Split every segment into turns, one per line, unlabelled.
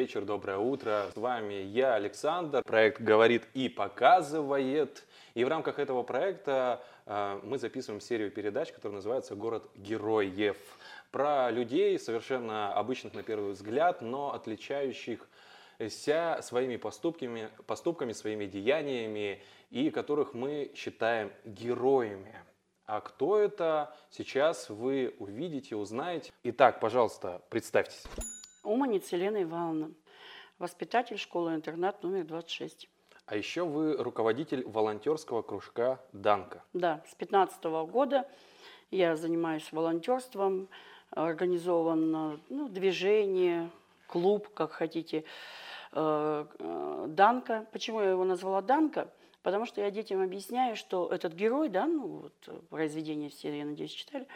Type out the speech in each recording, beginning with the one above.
вечер, доброе утро. С вами я, Александр. Проект «Говорит и показывает». И в рамках этого проекта э, мы записываем серию передач, которая называется «Город героев». Про людей, совершенно обычных на первый взгляд, но отличающихся своими поступками, поступками, своими деяниями, и которых мы считаем героями. А кто это, сейчас вы увидите, узнаете. Итак, пожалуйста, представьтесь.
Уманиц Елена Ивановна, воспитатель школы-интернат номер 26.
А еще вы руководитель волонтерского кружка «Данка».
Да, с 15 года я занимаюсь волонтерством, организовано ну, движение, клуб, как хотите, э, э, Данка. Почему я его назвала Данка? Потому что я детям объясняю, что этот герой, да, ну вот произведение все, я надеюсь, читали,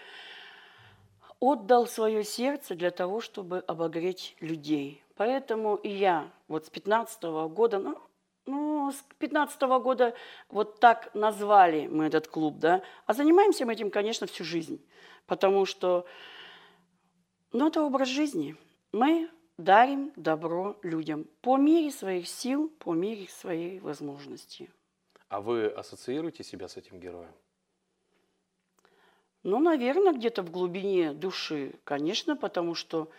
отдал свое сердце для того, чтобы обогреть людей. Поэтому и я вот с 15 -го года, ну, ну, с 15 -го года вот так назвали мы этот клуб, да, а занимаемся мы этим, конечно, всю жизнь, потому что, ну, это образ жизни. Мы дарим добро людям по мере своих сил, по мере своей возможности.
А вы ассоциируете себя с этим героем?
Ну, наверное, где-то в глубине души, конечно, потому что,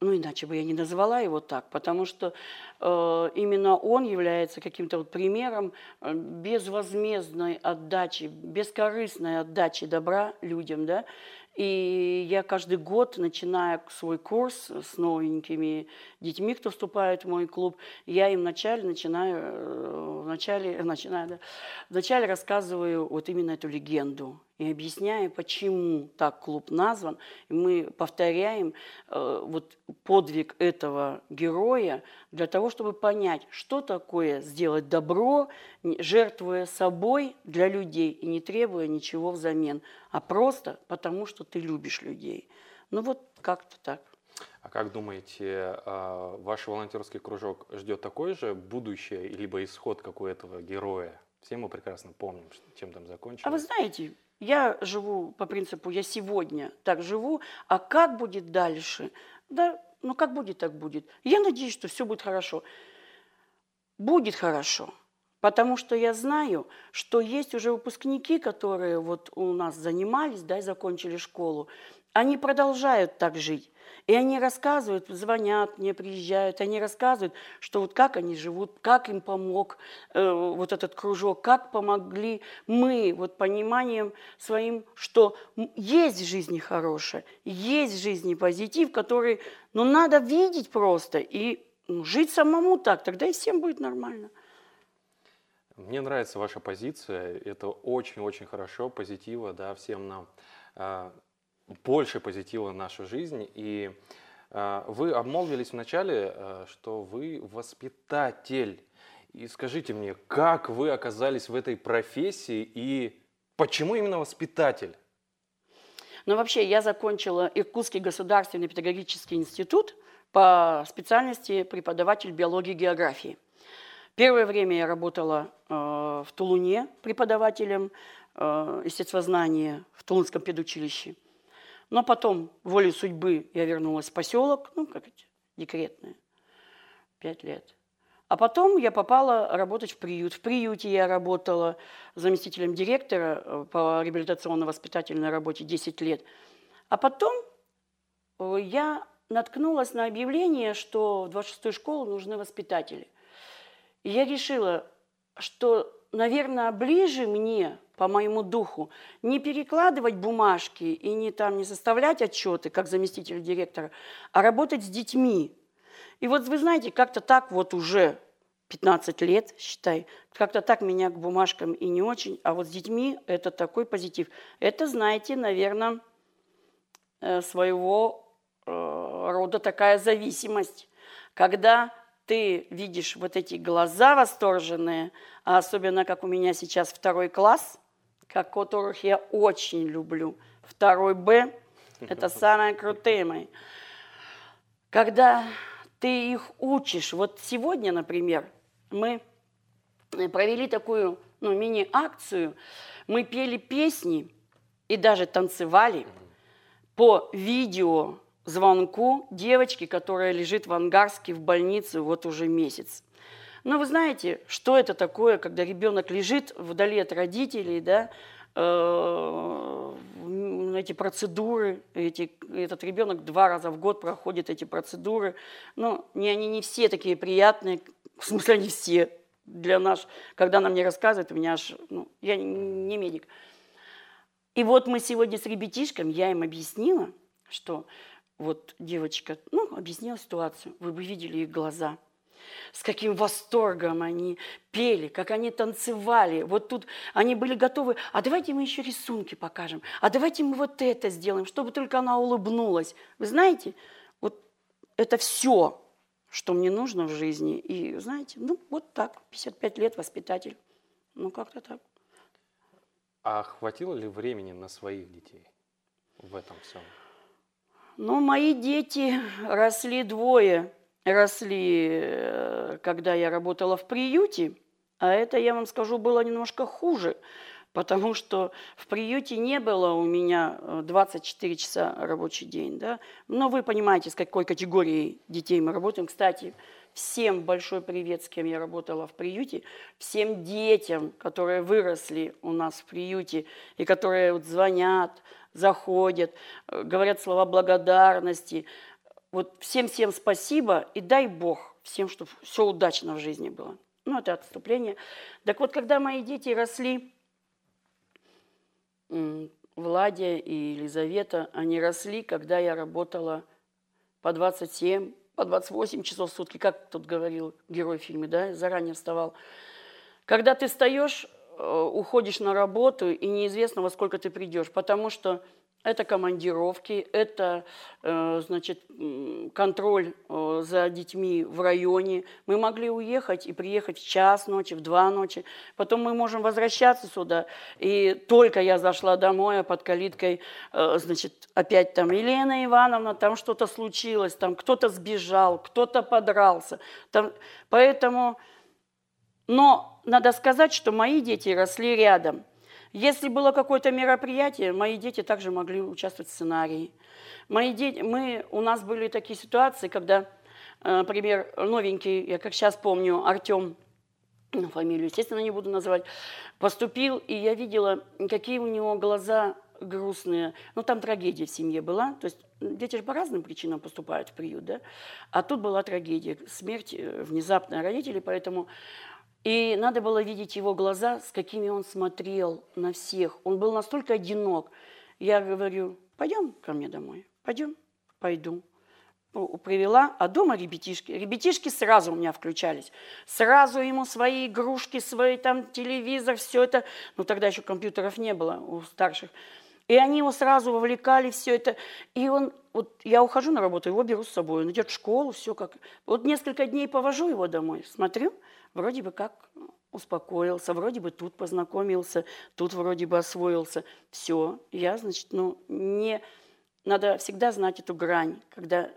ну, иначе бы я не назвала его так, потому что э, именно он является каким-то вот примером э, безвозмездной отдачи, бескорыстной отдачи добра людям, да, и я каждый год, начиная свой курс с новенькими детьми, кто вступает в мой клуб, я им вначале начинаю, э, вначале, начинаю, да, вначале рассказываю вот именно эту легенду и объясняю, почему так клуб назван. И мы повторяем э, вот подвиг этого героя для того, чтобы понять, что такое сделать добро, жертвуя собой для людей и не требуя ничего взамен, а просто потому, что ты любишь людей. Ну вот как-то так.
А как думаете, а, ваш волонтерский кружок ждет такое же будущее, либо исход, как у этого героя? Все мы прекрасно помним, чем там закончилось.
А вы знаете, я живу по принципу «я сегодня так живу», а как будет дальше? Да, ну как будет, так будет. Я надеюсь, что все будет хорошо. Будет хорошо, потому что я знаю, что есть уже выпускники, которые вот у нас занимались, да, и закончили школу, они продолжают так жить. И они рассказывают, звонят мне, приезжают, они рассказывают, что вот как они живут, как им помог э, вот этот кружок, как помогли мы вот пониманием своим, что есть в жизни хорошее, есть в жизни позитив, который, ну, надо видеть просто и ну, жить самому так, тогда и всем будет нормально.
Мне нравится ваша позиция, это очень-очень хорошо, позитива, да, всем нам. А, больше позитива в нашу жизнь. И э, вы обмолвились вначале, э, что вы воспитатель. И скажите мне, как вы оказались в этой профессии и почему именно воспитатель?
Ну, вообще, я закончила Иркутский государственный педагогический институт по специальности преподаватель биологии и географии. Первое время я работала э, в Тулуне преподавателем э, естествознания в Тулунском педучилище. Но потом, волей судьбы, я вернулась в поселок, ну, как эти, декретные, пять лет. А потом я попала работать в приют. В приюте я работала заместителем директора э, по реабилитационно-воспитательной работе 10 лет. А потом я наткнулась на объявление, что в 26-ю школу нужны воспитатели. Я решила, что, наверное, ближе мне по моему духу, не перекладывать бумажки и не, там, не составлять отчеты, как заместитель директора, а работать с детьми. И вот вы знаете, как-то так вот уже 15 лет, считай, как-то так меня к бумажкам и не очень, а вот с детьми это такой позитив. Это, знаете, наверное, э, своего э, рода такая зависимость, когда ты видишь вот эти глаза восторженные, а особенно как у меня сейчас второй класс – как которых я очень люблю. Второй Б – это самые крутые мои. Когда ты их учишь, вот сегодня, например, мы провели такую ну, мини-акцию, мы пели песни и даже танцевали по видео звонку девочки, которая лежит в Ангарске в больнице вот уже месяц. Но вы знаете, что это такое, когда ребенок лежит вдали от родителей, да, э, эти процедуры, эти, этот ребенок два раза в год проходит эти процедуры. Ну, не, они не все такие приятные, в смысле, они все для нас. Когда она мне рассказывает, у меня аж, ну, я не медик. И вот мы сегодня с ребятишками, я им объяснила, что вот девочка, ну, объяснила ситуацию, вы бы видели их глаза – с каким восторгом они пели, как они танцевали. Вот тут они были готовы, а давайте мы еще рисунки покажем, а давайте мы вот это сделаем, чтобы только она улыбнулась. Вы знаете, вот это все, что мне нужно в жизни. И знаете, ну вот так, 55 лет воспитатель. Ну как-то так.
А хватило ли времени на своих детей в этом всем?
Ну, мои дети росли двое росли, э, когда я работала в приюте, а это, я вам скажу, было немножко хуже, потому что в приюте не было у меня 24 э, часа рабочий день. Да? Но вы понимаете, с какой категорией детей мы работаем. Кстати, всем большой привет, с кем я работала в приюте, всем детям, которые выросли у нас в приюте и которые вот звонят, заходят, э, говорят слова благодарности – вот всем-всем спасибо и дай Бог всем, чтобы все удачно в жизни было. Ну, это отступление. Так вот, когда мои дети росли, Владя и Елизавета, они росли, когда я работала по 27, по 28 часов в сутки, как тут говорил герой в фильме, да, заранее вставал. Когда ты встаешь, э, уходишь на работу, и неизвестно, во сколько ты придешь, потому что это командировки, это э, значит, контроль э, за детьми в районе. Мы могли уехать и приехать в час ночи, в два ночи. Потом мы можем возвращаться сюда. И только я зашла домой, а под калиткой, значит, опять там Елена Ивановна, там что-то случилось, там кто-то сбежал, кто-то подрался. Там, поэтому, но надо сказать, что мои дети росли рядом – если было какое-то мероприятие, мои дети также могли участвовать в сценарии. Мои дети, мы, у нас были такие ситуации, когда, э, например, новенький, я как сейчас помню, Артем, ну, фамилию, естественно, не буду называть, поступил, и я видела, какие у него глаза грустные. Ну, там трагедия в семье была. То есть дети же по разным причинам поступают в приют, да? А тут была трагедия, смерть э, внезапная родителей, поэтому и надо было видеть его глаза, с какими он смотрел на всех. Он был настолько одинок. Я говорю, пойдем ко мне домой. Пойдем, пойду. Привела, а дома ребятишки. Ребятишки сразу у меня включались. Сразу ему свои игрушки, свой там телевизор, все это. Ну, тогда еще компьютеров не было у старших. И они его сразу вовлекали, все это. И он, вот я ухожу на работу, его беру с собой. Он идет в школу, все как. Вот несколько дней повожу его домой, смотрю – вроде бы как успокоился, вроде бы тут познакомился, тут вроде бы освоился. Все, я, значит, ну, не... Надо всегда знать эту грань, когда,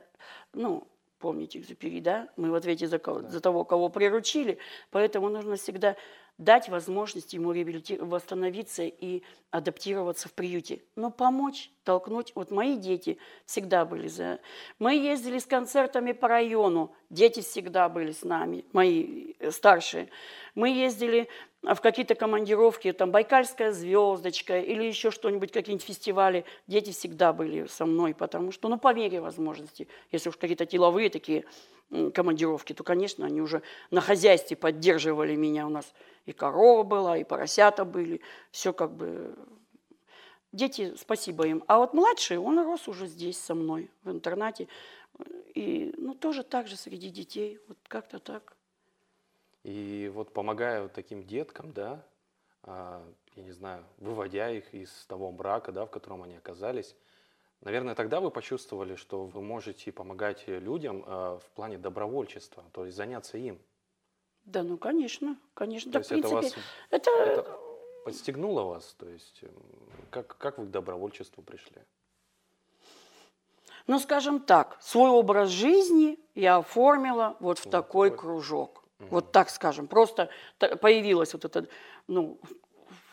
ну, помните Экзюпери, да? Мы в ответе за, кого, за того, кого приручили, поэтому нужно всегда дать возможность ему восстановиться и адаптироваться в приюте. Но помочь, толкнуть. Вот мои дети всегда были за... Мы ездили с концертами по району, дети всегда были с нами, мои э, старшие. Мы ездили в какие-то командировки, там Байкальская звездочка или еще что-нибудь, какие-нибудь фестивали. Дети всегда были со мной, потому что, ну, по мере возможности, если уж какие-то деловые такие командировки, то, конечно, они уже на хозяйстве поддерживали меня у нас и корова была, и поросята были. Все как бы... Дети, спасибо им. А вот младший, он рос уже здесь со мной, в интернате. И, ну, тоже так же среди детей. Вот как-то так.
И вот помогая вот таким деткам, да, а, я не знаю, выводя их из того брака, да, в котором они оказались, наверное, тогда вы почувствовали, что вы можете помогать людям а, в плане добровольчества, то есть заняться им.
Да, ну конечно, конечно.
То есть это вас это... это подстегнуло вас? То есть эм, как, как вы к добровольчеству пришли?
Ну, скажем так, свой образ жизни я оформила вот в вот такой, такой кружок. Угу. Вот так скажем. Просто появилась вот эта, ну,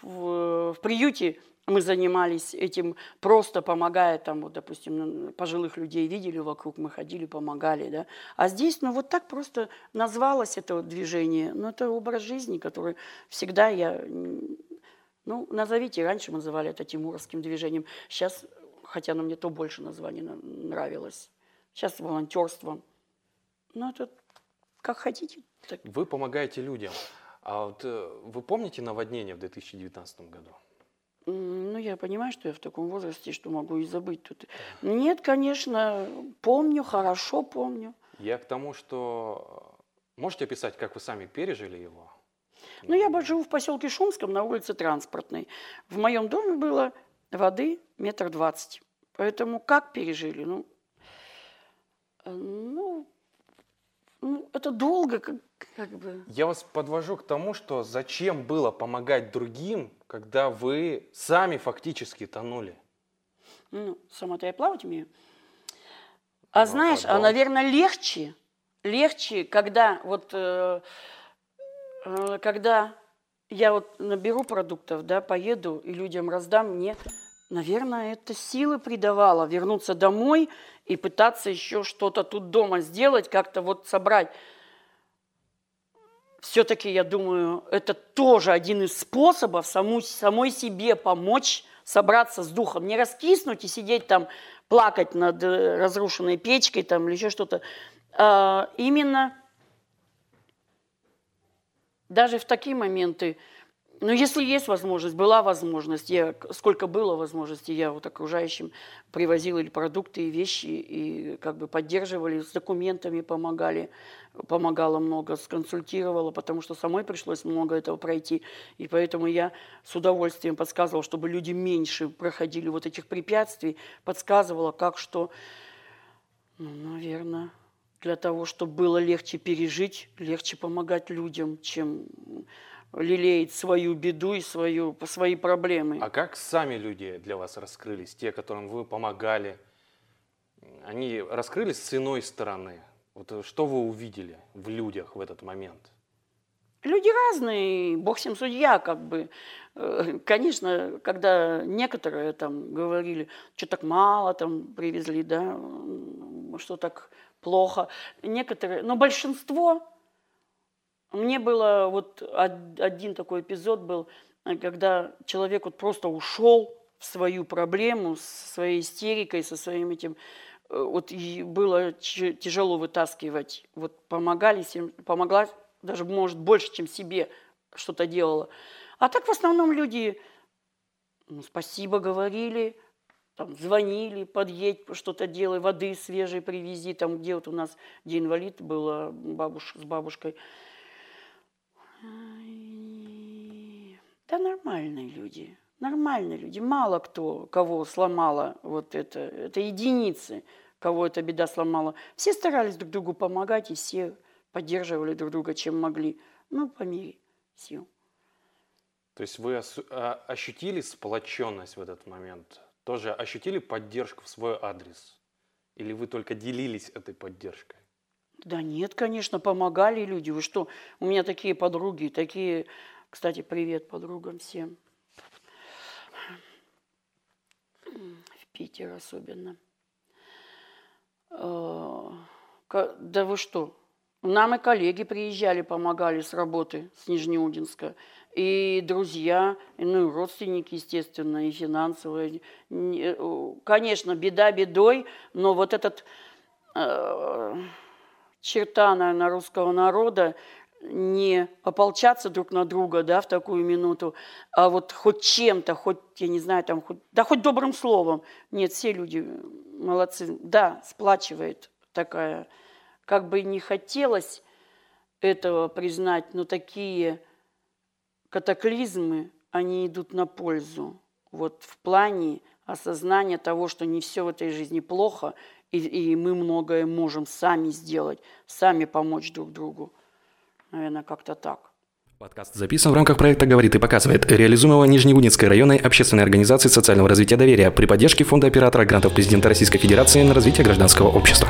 в, в приюте мы занимались этим просто помогая, там, вот, допустим, пожилых людей видели вокруг, мы ходили, помогали, да. А здесь, ну, вот так просто назвалось это движение. Ну, это образ жизни, который всегда я... Ну, назовите, раньше мы называли это тимуровским движением. Сейчас, хотя оно мне то больше название нравилось. Сейчас волонтерство. Ну, это как хотите.
Так. Вы помогаете людям. А вот э, вы помните наводнение в 2019 году?
Ну, я понимаю, что я в таком возрасте, что могу и забыть тут. Нет, конечно, помню, хорошо помню.
Я к тому, что э, можете описать, как вы сами пережили его?
Ну, я живу в поселке Шумском на улице Транспортной. В моем доме было воды метр двадцать. Поэтому как пережили? Ну, э, ну, ну это долго, как, как бы.
Я вас подвожу к тому, что зачем было помогать другим, когда вы сами фактически тонули?
Ну, сама-то я плавать умею. А ну, знаешь, а, наверное, легче, легче, когда вот, э, э, когда я вот наберу продуктов, да, поеду и людям раздам, мне, наверное, это силы придавало вернуться домой и пытаться еще что-то тут дома сделать, как-то вот собрать все-таки, я думаю, это тоже один из способов саму, самой себе помочь собраться с духом. Не раскиснуть и сидеть там, плакать над э, разрушенной печкой там, или еще что-то. А, именно даже в такие моменты но если есть возможность, была возможность, я, сколько было возможности, я вот окружающим привозила или продукты, и вещи, и как бы поддерживали, с документами помогали, помогала много, сконсультировала, потому что самой пришлось много этого пройти. И поэтому я с удовольствием подсказывала, чтобы люди меньше проходили вот этих препятствий, подсказывала, как что, ну, наверное, для того, чтобы было легче пережить, легче помогать людям, чем лелеять свою беду и свою, свои проблемы.
А как сами люди для вас раскрылись, те, которым вы помогали? Они раскрылись с иной стороны. Вот что вы увидели в людях в этот момент?
Люди разные, бог всем судья, как бы. Э, конечно, когда некоторые там говорили, что так мало там привезли, да, что так плохо. Некоторые, но большинство мне было вот один такой эпизод был, э, когда человек вот просто ушел в свою проблему, с своей истерикой, со своим этим, э, вот и было тяжело вытаскивать. Вот помогали, помогла даже, может, больше, чем себе что-то делала. А так в основном люди ну, спасибо говорили, там, звонили, подъедь, что-то делай, воды свежей привези, там, где вот у нас, где инвалид была бабуш, с бабушкой – да нормальные люди, нормальные люди. Мало кто, кого сломала вот это, это единицы, кого эта беда сломала. Все старались друг другу помогать, и все поддерживали друг друга, чем могли. Ну, по мере сил.
То есть вы а, ощутили сплоченность в этот момент? Тоже ощутили поддержку в свой адрес? Или вы только делились этой поддержкой?
Да нет, конечно, помогали люди. Вы что, у меня такие подруги, такие... Кстати, привет подругам всем. В Питер особенно. А, да вы что? Нам и коллеги приезжали, помогали с работы, с Нижнеудинска. И друзья, ну и родственники, естественно, и финансовые. Э, конечно, беда бедой, но вот этот э, черта, наверное, русского народа не ополчаться друг на друга, да, в такую минуту, а вот хоть чем-то, хоть, я не знаю, там, хоть, да хоть добрым словом. Нет, все люди молодцы. Да, сплачивает такая, как бы не хотелось этого признать, но такие катаклизмы, они идут на пользу. Вот в плане осознания того, что не все в этой жизни плохо, и, и мы многое можем сами сделать, сами помочь друг другу. Наверное, как-то так.
Подкаст записан в рамках проекта «Говорит и показывает», реализуемого Нижневудинской районной общественной организации социального развития доверия при поддержке Фонда оператора грантов президента Российской Федерации на развитие гражданского общества.